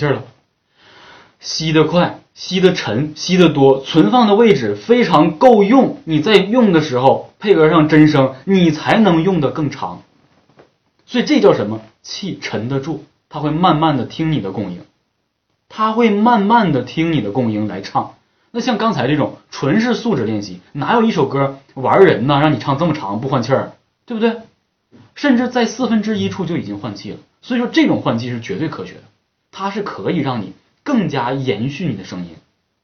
气儿了，吸得快，吸得沉，吸得多，存放的位置非常够用，你在用的时候配合上真声，你才能用得更长。所以这叫什么？气沉得住，它会慢慢的听你的共鸣，它会慢慢的听你的共鸣来唱。那像刚才这种纯是素质练习，哪有一首歌玩人呢？让你唱这么长不换气儿，对不对？甚至在四分之一处就已经换气了。所以说这种换气是绝对科学的，它是可以让你更加延续你的声音，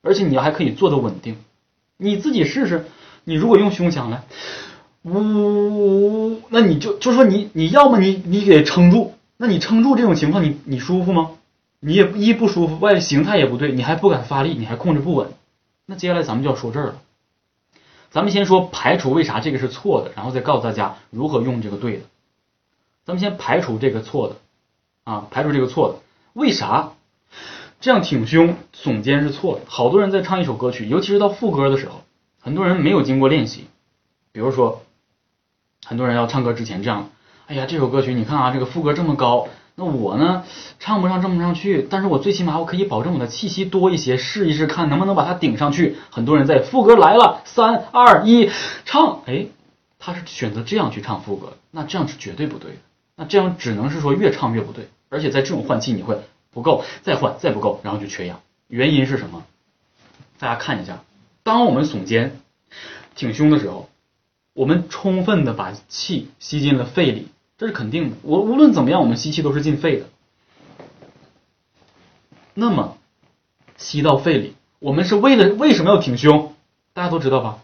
而且你还可以做的稳定。你自己试试，你如果用胸腔来，呜，那你就就说你你要么你你给撑住，那你撑住这种情况你你舒服吗？你也一不舒服，外形态也不对，你还不敢发力，你还控制不稳。那接下来咱们就要说这儿了，咱们先说排除为啥这个是错的，然后再告诉大家如何用这个对的。咱们先排除这个错的，啊，排除这个错的，为啥这样挺胸耸肩是错的？好多人在唱一首歌曲，尤其是到副歌的时候，很多人没有经过练习，比如说，很多人要唱歌之前这样，哎呀，这首歌曲你看啊，这个副歌这么高。那我呢，唱不上这么上去，但是我最起码我可以保证我的气息多一些，试一试看能不能把它顶上去。很多人在副歌来了，三二一，唱，哎，他是选择这样去唱副歌，那这样是绝对不对的。那这样只能是说越唱越不对，而且在这种换气你会不够，再换再不够，然后就缺氧。原因是什么？大家看一下，当我们耸肩、挺胸的时候，我们充分的把气吸进了肺里。这是肯定的，我无论怎么样，我们吸气都是进肺的。那么吸到肺里，我们是为了为什么要挺胸？大家都知道吧？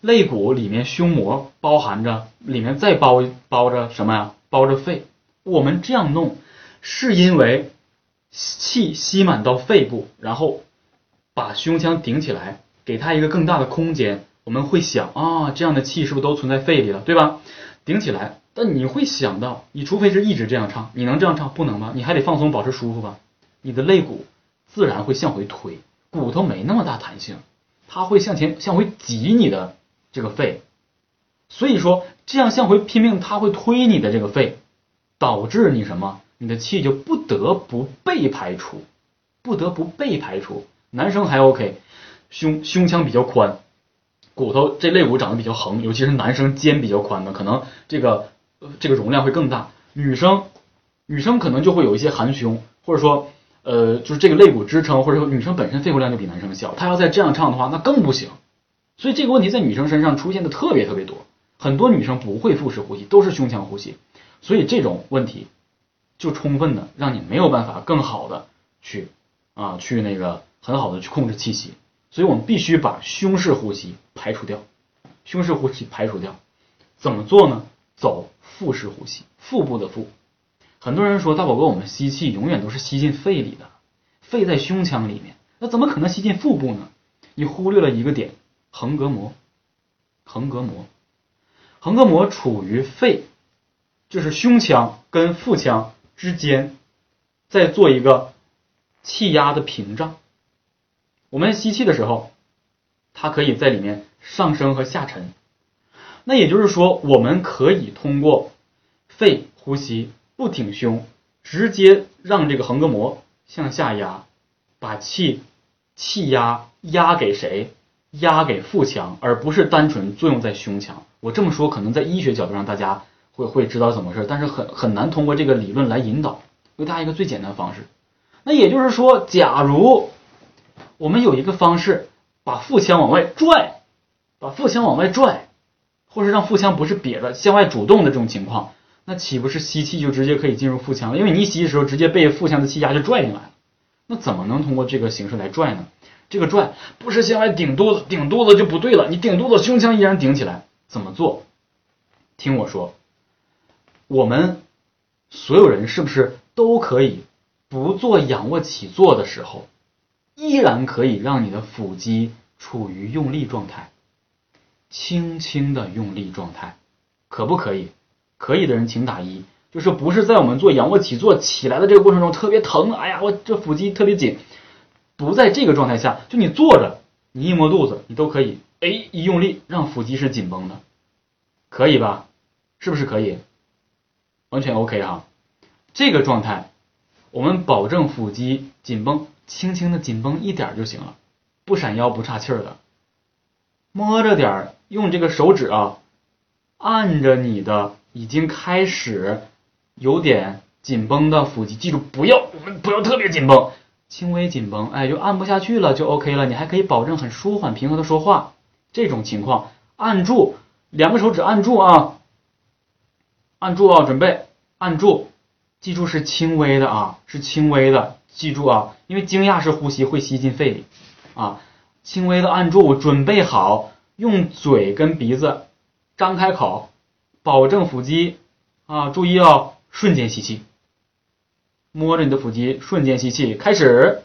肋骨里面胸膜包含着，里面再包包着什么呀？包着肺。我们这样弄，是因为气吸满到肺部，然后把胸腔顶起来，给它一个更大的空间。我们会想啊，这样的气是不是都存在肺里了？对吧？顶起来。但你会想到，你除非是一直这样唱，你能这样唱不能吗？你还得放松，保持舒服吧。你的肋骨自然会向回推，骨头没那么大弹性，它会向前向回挤你的这个肺。所以说这样向回拼命，它会推你的这个肺，导致你什么？你的气就不得不被排出，不得不被排出。男生还 OK，胸胸腔比较宽，骨头这肋骨长得比较横，尤其是男生肩比较宽的，可能这个。这个容量会更大，女生，女生可能就会有一些含胸，或者说，呃，就是这个肋骨支撑，或者说女生本身肺活量就比男生小，她要再这样唱的话，那更不行。所以这个问题在女生身上出现的特别特别多，很多女生不会腹式呼吸，都是胸腔呼吸，所以这种问题就充分的让你没有办法更好的去啊去那个很好的去控制气息，所以我们必须把胸式呼吸排除掉，胸式呼吸排除掉，怎么做呢？走。腹式呼吸，腹部的腹。很多人说大宝哥，我们吸气永远都是吸进肺里的，肺在胸腔里面，那怎么可能吸进腹部呢？你忽略了一个点，横膈膜，横膈膜，横膈膜处于肺，就是胸腔跟腹腔之间，在做一个气压的屏障。我们吸气的时候，它可以在里面上升和下沉。那也就是说，我们可以通过肺呼吸，不挺胸，直接让这个横膈膜向下压，把气气压压给谁？压给腹腔，而不是单纯作用在胸腔。我这么说，可能在医学角度上大家会会知道怎么回事，但是很很难通过这个理论来引导，给大家一个最简单的方式。那也就是说，假如我们有一个方式，把腹腔往外拽，把腹腔往外拽。或是让腹腔不是瘪的向外主动的这种情况，那岂不是吸气就直接可以进入腹腔了？因为你一吸的时候，直接被腹腔的气压就拽进来了。那怎么能通过这个形式来拽呢？这个拽不是向外顶肚子，顶肚子就不对了。你顶肚子，胸腔依然顶起来，怎么做？听我说，我们所有人是不是都可以不做仰卧起坐的时候，依然可以让你的腹肌处于用力状态？轻轻的用力状态，可不可以？可以的人请打一。就是不是在我们做仰卧起坐起来的这个过程中特别疼，哎呀，我这腹肌特别紧。不在这个状态下，就你坐着，你一摸肚子，你都可以，哎，一用力让腹肌是紧绷的，可以吧？是不是可以？完全 OK 哈。这个状态我们保证腹肌紧绷，轻轻的紧绷一点就行了，不闪腰不岔气儿的，摸着点儿，用这个手指啊，按着你的已经开始有点紧绷的腹肌，记住不要我们不要特别紧绷，轻微紧绷，哎，就按不下去了就 OK 了，你还可以保证很舒缓平和的说话，这种情况按住，两个手指按住啊，按住啊，准备按住。记住是轻微的啊，是轻微的。记住啊，因为惊讶式呼吸会吸进肺里啊。轻微的按住，准备好，用嘴跟鼻子张开口，保证腹肌啊。注意哦，瞬间吸气，摸着你的腹肌，瞬间吸气，开始，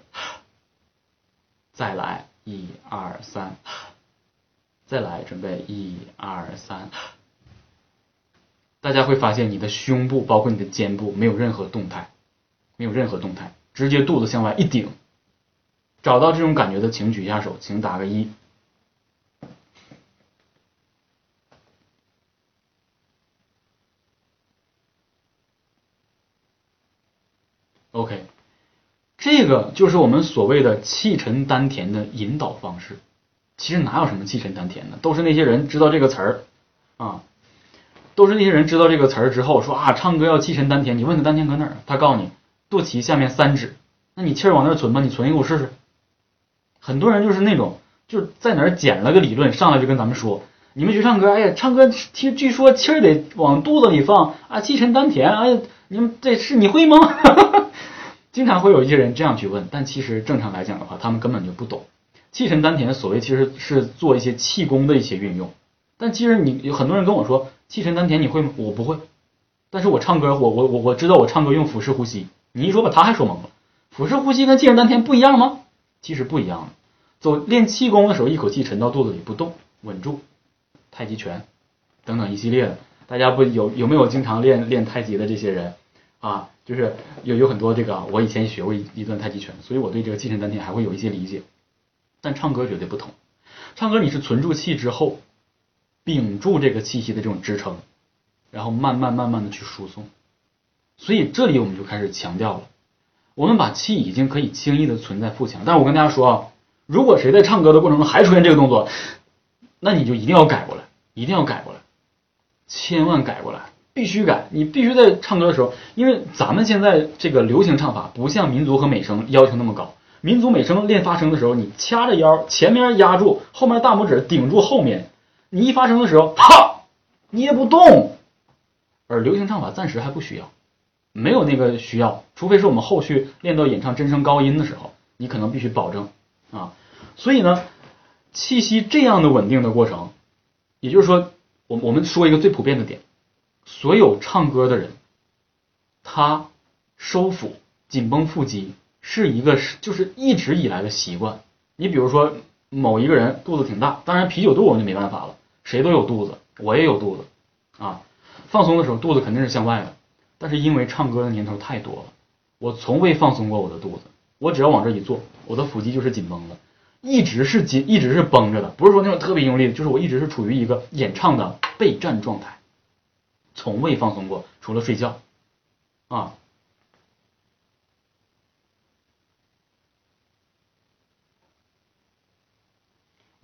再来，一二三，再来，准备，一二三。大家会发现你的胸部，包括你的肩部，没有任何动态，没有任何动态，直接肚子向外一顶。找到这种感觉的，请举一下手，请打个一。OK，这个就是我们所谓的气沉丹田的引导方式。其实哪有什么气沉丹田呢，都是那些人知道这个词儿啊。都是那些人知道这个词儿之后说啊，唱歌要气沉丹田。你问他丹田搁哪儿？他告诉你肚脐下面三指。那你气儿往那儿存吧，你存一个我试试。很多人就是那种就是在哪儿捡了个理论，上来就跟咱们说，你们学唱歌，哎呀，唱歌听据说气儿得往肚子里放啊，气沉丹田。哎呀，你们这是你会吗？经常会有一些人这样去问，但其实正常来讲的话，他们根本就不懂气沉丹田。所谓其实是做一些气功的一些运用。但其实你有很多人跟我说。气沉丹田你会吗？我不会，但是我唱歌，我我我我知道我唱歌用腹式呼吸。你一说把他还说懵了。腹式呼吸跟气沉丹田不一样吗？其实不一样的。走练气功的时候，一口气沉到肚子里不动，稳住。太极拳等等一系列的，大家不有有没有经常练练太极的这些人啊？就是有有很多这个，我以前学过一一段太极拳，所以我对这个气沉丹田还会有一些理解。但唱歌绝对不同，唱歌你是存住气之后。屏住这个气息的这种支撑，然后慢慢慢慢的去输送，所以这里我们就开始强调了，我们把气已经可以轻易的存在腹腔，但是我跟大家说啊，如果谁在唱歌的过程中还出现这个动作，那你就一定要改过来，一定要改过来，千万改过来，必须改，你必须在唱歌的时候，因为咱们现在这个流行唱法不像民族和美声要求那么高，民族美声练发声的时候，你掐着腰，前面压住，后面大拇指顶住后面。你一发声的时候，啪，捏不动。而流行唱法暂时还不需要，没有那个需要，除非是我们后续练到演唱真声高音的时候，你可能必须保证啊。所以呢，气息这样的稳定的过程，也就是说，我我们说一个最普遍的点，所有唱歌的人，他收腹、紧绷腹肌是一个就是一直以来的习惯。你比如说。某一个人肚子挺大，当然啤酒肚我们就没办法了，谁都有肚子，我也有肚子啊。放松的时候肚子肯定是向外的，但是因为唱歌的年头太多了，我从未放松过我的肚子。我只要往这一坐，我的腹肌就是紧绷的，一直是紧，一直是绷着的，不是说那种特别用力的，就是我一直是处于一个演唱的备战状态，从未放松过，除了睡觉啊。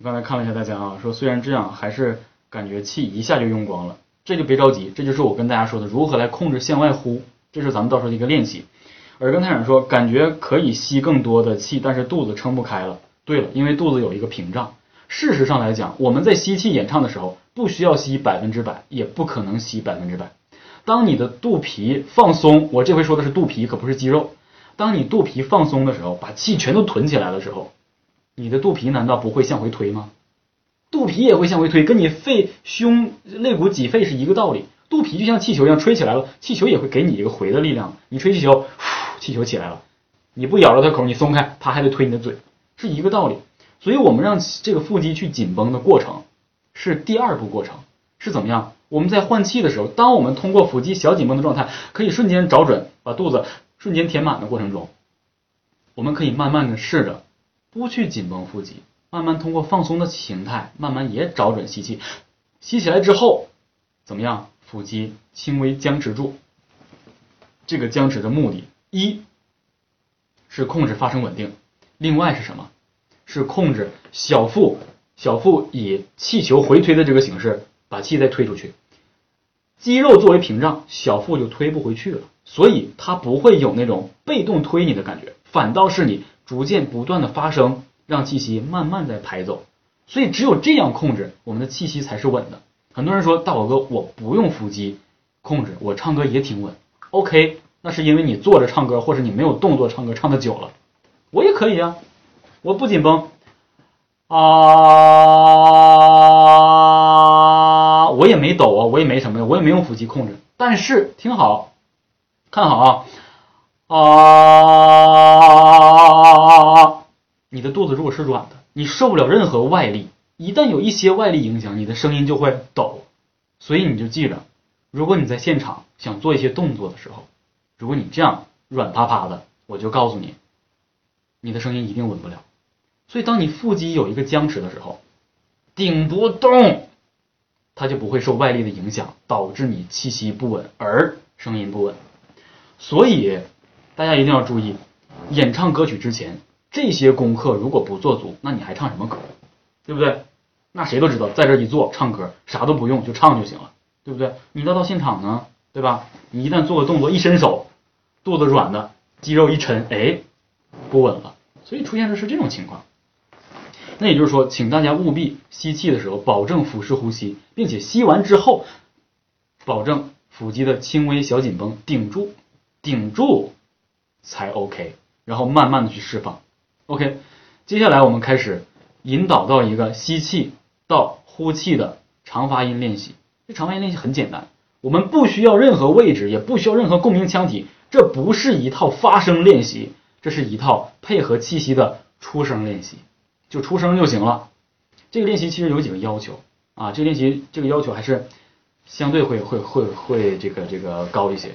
刚才看了一下大家啊，说虽然这样，还是感觉气一下就用光了，这就别着急，这就是我跟大家说的如何来控制向外呼，这是咱们到时候的一个练习。而跟台长说，感觉可以吸更多的气，但是肚子撑不开了。对了，因为肚子有一个屏障。事实上来讲，我们在吸气演唱的时候，不需要吸百分之百，也不可能吸百分之百。当你的肚皮放松，我这回说的是肚皮，可不是肌肉。当你肚皮放松的时候，把气全都囤起来的时候。你的肚皮难道不会向回推吗？肚皮也会向回推，跟你肺、胸、肋骨挤肺是一个道理。肚皮就像气球一样吹起来了，气球也会给你一个回的力量。你吹气球，气球起来了。你不咬着它口，你松开，它还得推你的嘴，是一个道理。所以我们让这个腹肌去紧绷的过程是第二步过程，是怎么样？我们在换气的时候，当我们通过腹肌小紧绷的状态，可以瞬间找准，把肚子瞬间填满的过程中，我们可以慢慢的试着。不去紧绷腹肌，慢慢通过放松的形态，慢慢也找准吸气，吸起来之后怎么样？腹肌轻微僵持住。这个僵持的目的，一是控制发声稳定，另外是什么？是控制小腹，小腹以气球回推的这个形式把气再推出去。肌肉作为屏障，小腹就推不回去了，所以它不会有那种被动推你的感觉，反倒是你逐渐不断的发生，让气息慢慢在排走。所以只有这样控制，我们的气息才是稳的。很多人说大宝哥，我不用腹肌控制，我唱歌也挺稳。OK，那是因为你坐着唱歌，或者你没有动作唱歌唱的久了。我也可以啊，我不紧绷啊，我也没抖啊，我也没什么呀，我也没用腹肌控制。但是听好，看好啊啊，你的肚子如果是软的，你受不了任何外力。一旦有一些外力影响，你的声音就会抖，所以你就记着，如果你在现场想做一些动作的时候，如果你这样软趴趴的，我就告诉你，你的声音一定稳不了。所以当你腹肌有一个僵持的时候，顶不动，它就不会受外力的影响，导致你气息不稳而声音不稳。所以大家一定要注意，演唱歌曲之前这些功课如果不做足，那你还唱什么歌？对不对？那谁都知道，在这一坐唱歌，啥都不用就唱就行了，对不对？你到到现场呢，对吧？你一旦做个动作，一伸手，肚子软的，肌肉一沉，哎，不稳了。所以出现的是这种情况。那也就是说，请大家务必吸气的时候保证腹式呼吸，并且吸完之后，保证腹肌的轻微小紧绷，顶住，顶住才 OK。然后慢慢的去释放。OK，接下来我们开始。引导到一个吸气到呼气的长发音练习。这长发音练习很简单，我们不需要任何位置，也不需要任何共鸣腔体。这不是一套发声练习，这是一套配合气息的出声练习，就出声就行了。这个练习其实有几个要求啊，这个练习这个要求还是相对会会会会这个这个高一些。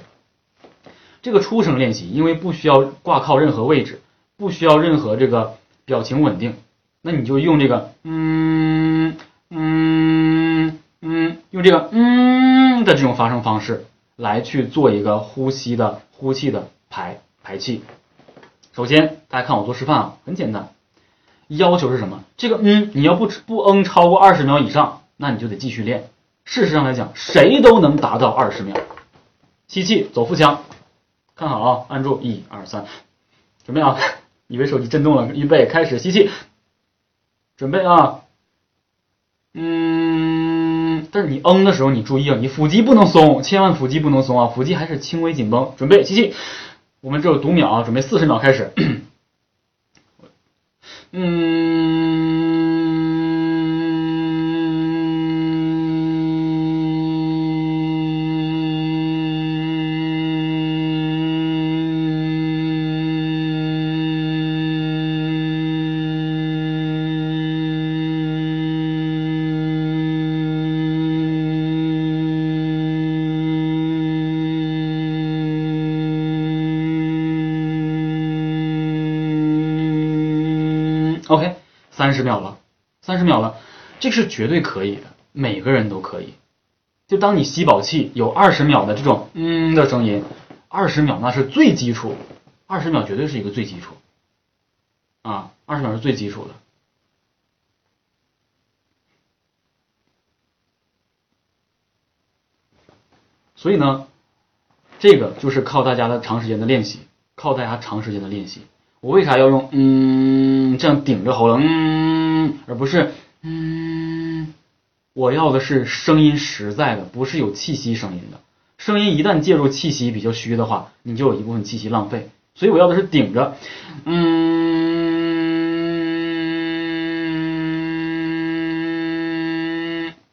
这个出声练习，因为不需要挂靠任何位置，不需要任何这个表情稳定。那你就用这个嗯嗯嗯，用这个嗯的这种发声方式来去做一个呼吸的呼气的排排气。首先，大家看我做示范啊，很简单。要求是什么？这个嗯，你要不不嗯超过二十秒以上，那你就得继续练。事实上来讲，谁都能达到二十秒。吸气，走腹腔，看好啊，按住，一二三，准备啊！以为手机震动了，预备，开始吸气。准备啊，嗯，但是你嗯的时候，你注意啊，你腹肌不能松，千万腹肌不能松啊，腹肌还是轻微紧绷。准备吸气，我们只有读秒啊，准备四十秒开始，嗯。三十秒了，三十秒了，这个是绝对可以的，每个人都可以。就当你吸饱气有二十秒的这种嗯的声音，二十秒那是最基础，二十秒绝对是一个最基础，啊，二十秒是最基础的。所以呢，这个就是靠大家的长时间的练习，靠大家长时间的练习。我为啥要用嗯这样顶着喉咙，而不是嗯？我要的是声音实在的，不是有气息声音的。声音一旦介入气息比较虚的话，你就有一部分气息浪费。所以我要的是顶着嗯，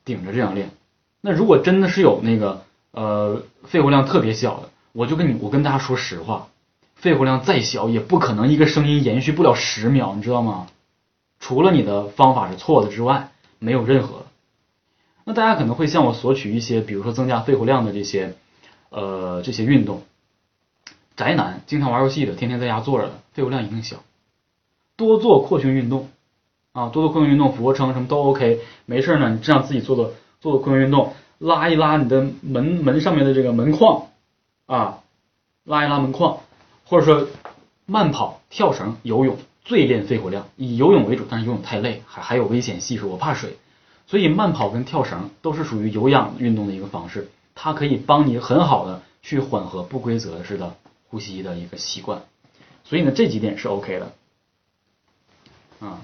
顶着这样练。那如果真的是有那个呃肺活量特别小的，我就跟你我跟大家说实话。肺活量再小，也不可能一个声音延续不了十秒，你知道吗？除了你的方法是错的之外，没有任何。那大家可能会向我索取一些，比如说增加肺活量的这些，呃，这些运动。宅男经常玩游戏的，天天在家坐着的，肺活量一定小。多做扩胸运动啊，多做扩胸运动，俯卧撑什么都 OK。没事呢，你这样自己做做做做扩胸运动，拉一拉你的门门上面的这个门框啊，拉一拉门框。或者说慢跑、跳绳、游泳最练肺活量，以游泳为主，但是游泳太累，还还有危险系数，我怕水，所以慢跑跟跳绳都是属于有氧运动的一个方式，它可以帮你很好的去缓和不规则式的呼吸的一个习惯，所以呢这几点是 OK 的，啊，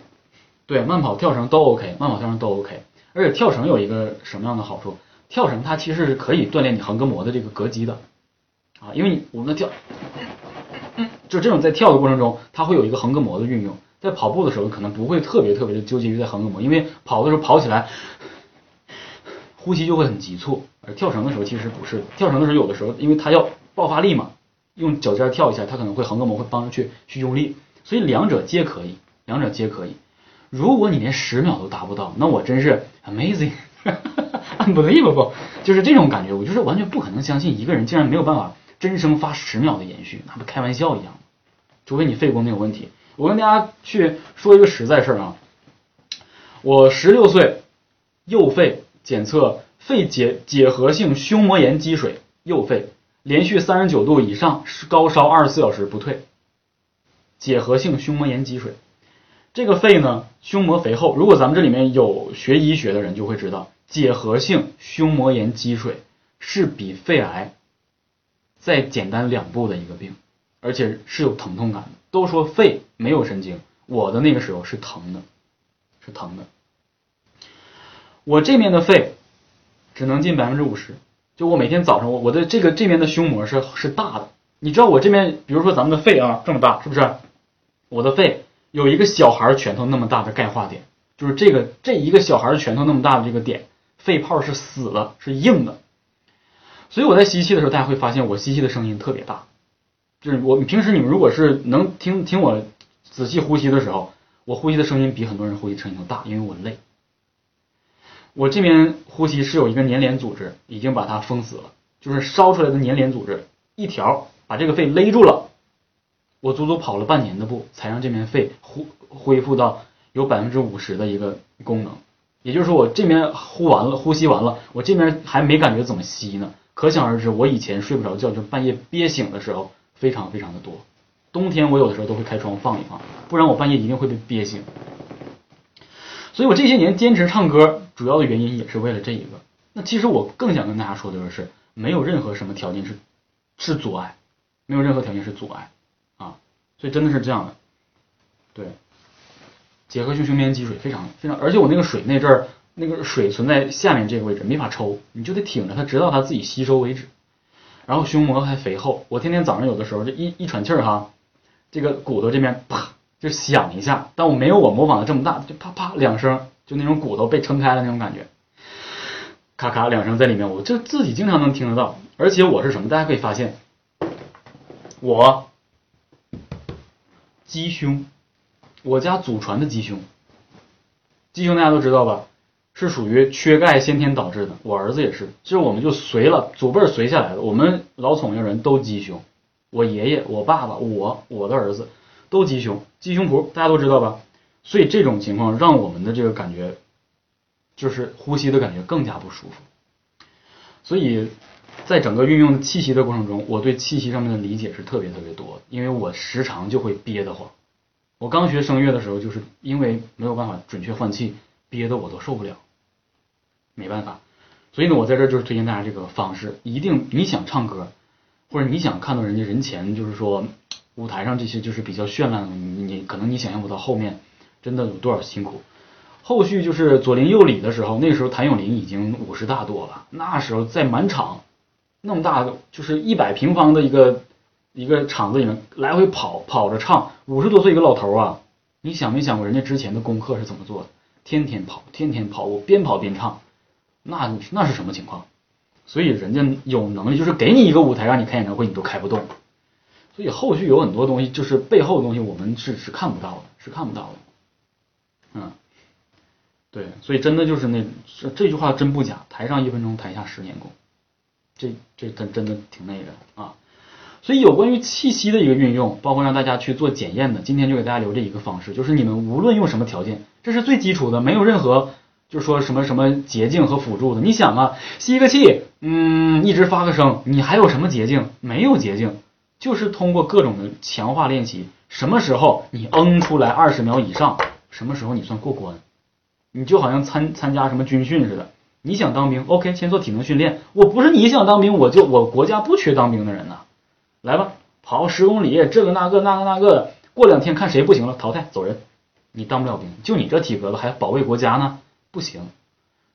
对，慢跑、跳绳都 OK，慢跑、跳绳都 OK，而且跳绳有一个什么样的好处？跳绳它其实是可以锻炼你横膈膜的这个膈肌的，啊，因为我们的跳。就这种在跳的过程中，它会有一个横膈膜的运用。在跑步的时候，可能不会特别特别的纠结于在横膈膜，因为跑的时候跑起来，呼吸就会很急促。而跳绳的时候其实不是，跳绳的时候有的时候，因为它要爆发力嘛，用脚尖跳一下，它可能会横膈膜会帮着去去用力，所以两者皆可以，两者皆可以。如果你连十秒都达不到，那我真是 amazing，unbelievable，就是这种感觉，我就是完全不可能相信一个人竟然没有办法。真声发十秒的延续，那不开玩笑一样除非你肺功能有问题。我跟大家去说一个实在事儿啊，我十六岁，右肺检测肺结结核性胸膜炎积水，右肺连续三十九度以上高烧二十四小时不退，结核性胸膜炎积水。这个肺呢，胸膜肥厚。如果咱们这里面有学医学的人就会知道，结核性胸膜炎积水是比肺癌。再简单两步的一个病，而且是有疼痛感的。都说肺没有神经，我的那个时候是疼的，是疼的。我这面的肺只能进百分之五十，就我每天早上，我我的这个这边的胸膜是是大的。你知道我这边，比如说咱们的肺啊这么大，是不是？我的肺有一个小孩拳头那么大的钙化点，就是这个这一个小孩拳头那么大的这个点，肺泡是死了，是硬的。所以我在吸气的时候，大家会发现我吸气的声音特别大，就是我平时你们如果是能听听我仔细呼吸的时候，我呼吸的声音比很多人呼吸声音都大，因为我累。我这边呼吸是有一个粘连组织已经把它封死了，就是烧出来的粘连组织一条把这个肺勒住了。我足足跑了半年的步，才让这边肺呼恢复到有百分之五十的一个功能。也就是说，我这边呼完了，呼吸完了，我这边还没感觉怎么吸呢。可想而知，我以前睡不着觉，就半夜憋醒的时候非常非常的多。冬天我有的时候都会开窗放一放，不然我半夜一定会被憋醒。所以我这些年坚持唱歌，主要的原因也是为了这一个。那其实我更想跟大家说的就是，没有任何什么条件是是阻碍，没有任何条件是阻碍啊。所以真的是这样的，对，结合性胸膜积水非常非常，而且我那个水那阵儿。那个水存在下面这个位置，没法抽，你就得挺着它，直到它自己吸收为止。然后胸膜还肥厚，我天天早上有的时候就一一喘气儿哈，这个骨头这边啪就响一下，但我没有我模仿的这么大，就啪啪两声，就那种骨头被撑开了那种感觉，咔咔两声在里面，我就自己经常能听得到。而且我是什么？大家可以发现，我鸡胸，我家祖传的鸡胸，鸡胸大家都知道吧？是属于缺钙先天导致的，我儿子也是，其实我们就随了祖辈儿随下来的，我们老崇家人都鸡胸，我爷爷、我爸爸、我、我的儿子都鸡胸，鸡胸脯大家都知道吧？所以这种情况让我们的这个感觉，就是呼吸的感觉更加不舒服。所以在整个运用气息的过程中，我对气息上面的理解是特别特别多，因为我时常就会憋得慌。我刚学声乐的时候，就是因为没有办法准确换气，憋得我都受不了。没办法，所以呢，我在这就是推荐大家这个方式，一定你想唱歌，或者你想看到人家人前，就是说舞台上这些就是比较绚烂的，你你可能你想象不到后面真的有多少辛苦。后续就是左邻右里的时候，那时候谭咏麟已经五十大多了，那时候在满场那么大就是一百平方的一个一个场子里面来回跑跑着唱，五十多岁一个老头啊，你想没想过人家之前的功课是怎么做的？天天跑，天天跑，我边跑边唱。那那是什么情况？所以人家有能力，就是给你一个舞台让你开演唱会，你都开不动。所以后续有很多东西，就是背后的东西，我们是是看不到的，是看不到的。嗯，对，所以真的就是那这句话真不假，台上一分钟，台下十年功。这这真真的挺那个啊。所以有关于气息的一个运用，包括让大家去做检验的，今天就给大家留这一个方式，就是你们无论用什么条件，这是最基础的，没有任何。就是说什么什么捷径和辅助的，你想啊，吸个气，嗯，一直发个声，你还有什么捷径？没有捷径，就是通过各种的强化练习，什么时候你嗯出来二十秒以上，什么时候你算过关。你就好像参参加什么军训似的，你想当兵，OK，先做体能训练。我不是你想当兵，我就我国家不缺当兵的人呐，来吧，跑十公里，这个那个那个那个的，过两天看谁不行了，淘汰走人。你当不了兵，就你这体格子还保卫国家呢，不行。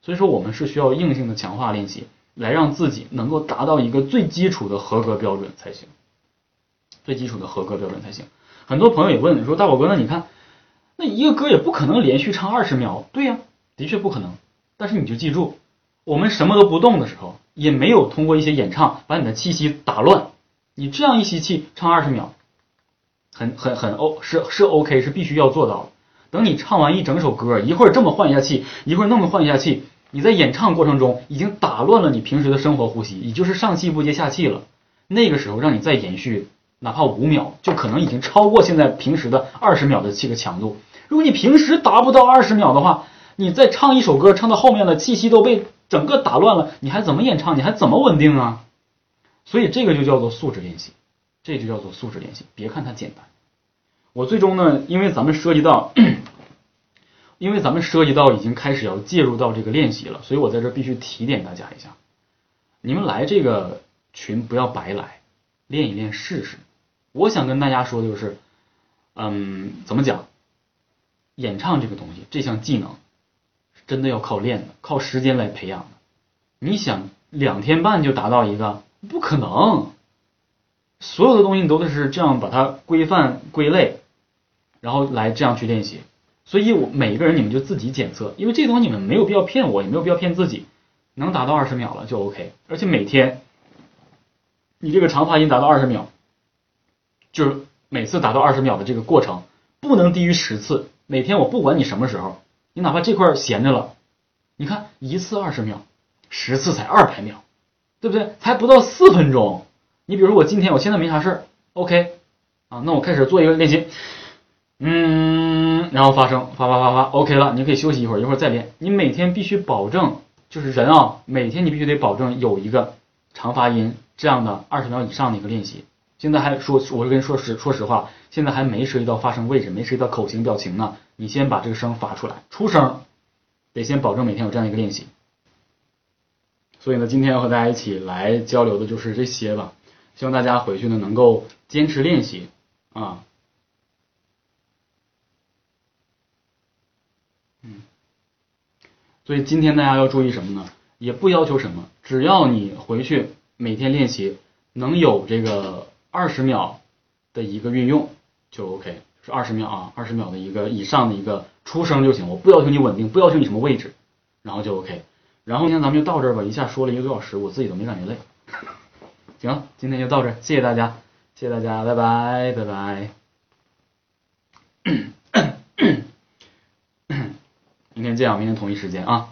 所以说，我们是需要硬性的强化练习，来让自己能够达到一个最基础的合格标准才行。最基础的合格标准才行。很多朋友也问说，大宝哥，那你看，那一个歌也不可能连续唱二十秒，对呀，的确不可能。但是你就记住，我们什么都不动的时候，也没有通过一些演唱把你的气息打乱。你这样一吸气唱二十秒，很很很 O 是是 OK 是必须要做到的。等你唱完一整首歌，一会儿这么换一下气，一会儿那么换一下气，你在演唱过程中已经打乱了你平时的生活呼吸，也就是上气不接下气了。那个时候让你再延续，哪怕五秒，就可能已经超过现在平时的二十秒的这个强度。如果你平时达不到二十秒的话，你再唱一首歌，唱到后面的气息都被整个打乱了，你还怎么演唱？你还怎么稳定啊？所以这个就叫做素质练习，这就叫做素质练习。别看它简单。我最终呢，因为咱们涉及到，因为咱们涉及到已经开始要介入到这个练习了，所以我在这必须提点大家一下，你们来这个群不要白来，练一练试试。我想跟大家说的就是，嗯，怎么讲？演唱这个东西，这项技能，真的要靠练的，靠时间来培养的。你想两天半就达到一个，不可能。所有的东西你都得是这样把它规范归类。然后来这样去练习，所以我每一个人你们就自己检测，因为这东西你们没有必要骗我，也没有必要骗自己，能达到二十秒了就 OK，而且每天你这个长发音达到二十秒，就是每次达到二十秒的这个过程不能低于十次，每天我不管你什么时候，你哪怕这块闲着了，你看一次二十秒，十次才二百秒，对不对？才不到四分钟，你比如说我今天我现在没啥事儿，OK，啊，那我开始做一个练习。嗯，然后发声，发发发发，OK 了，你可以休息一会儿，一会儿再练。你每天必须保证，就是人啊，每天你必须得保证有一个长发音这样的二十秒以上的一个练习。现在还说，我是跟你说实说实话，现在还没涉及到发声位置，没涉及到口型表情呢。你先把这个声发出来，出声得先保证每天有这样一个练习。所以呢，今天要和大家一起来交流的就是这些吧。希望大家回去呢能够坚持练习啊。嗯所以今天大家要注意什么呢？也不要求什么，只要你回去每天练习，能有这个二十秒的一个运用就 OK，是二十秒啊，二十秒的一个以上的一个出声就行。我不要求你稳定，不要求你什么位置，然后就 OK。然后呢咱们就到这儿吧，一下说了一个多小时，我自己都没感觉累。行，今天就到这，谢谢大家，谢谢大家，拜拜，拜拜。明天见啊！明天同一时间啊！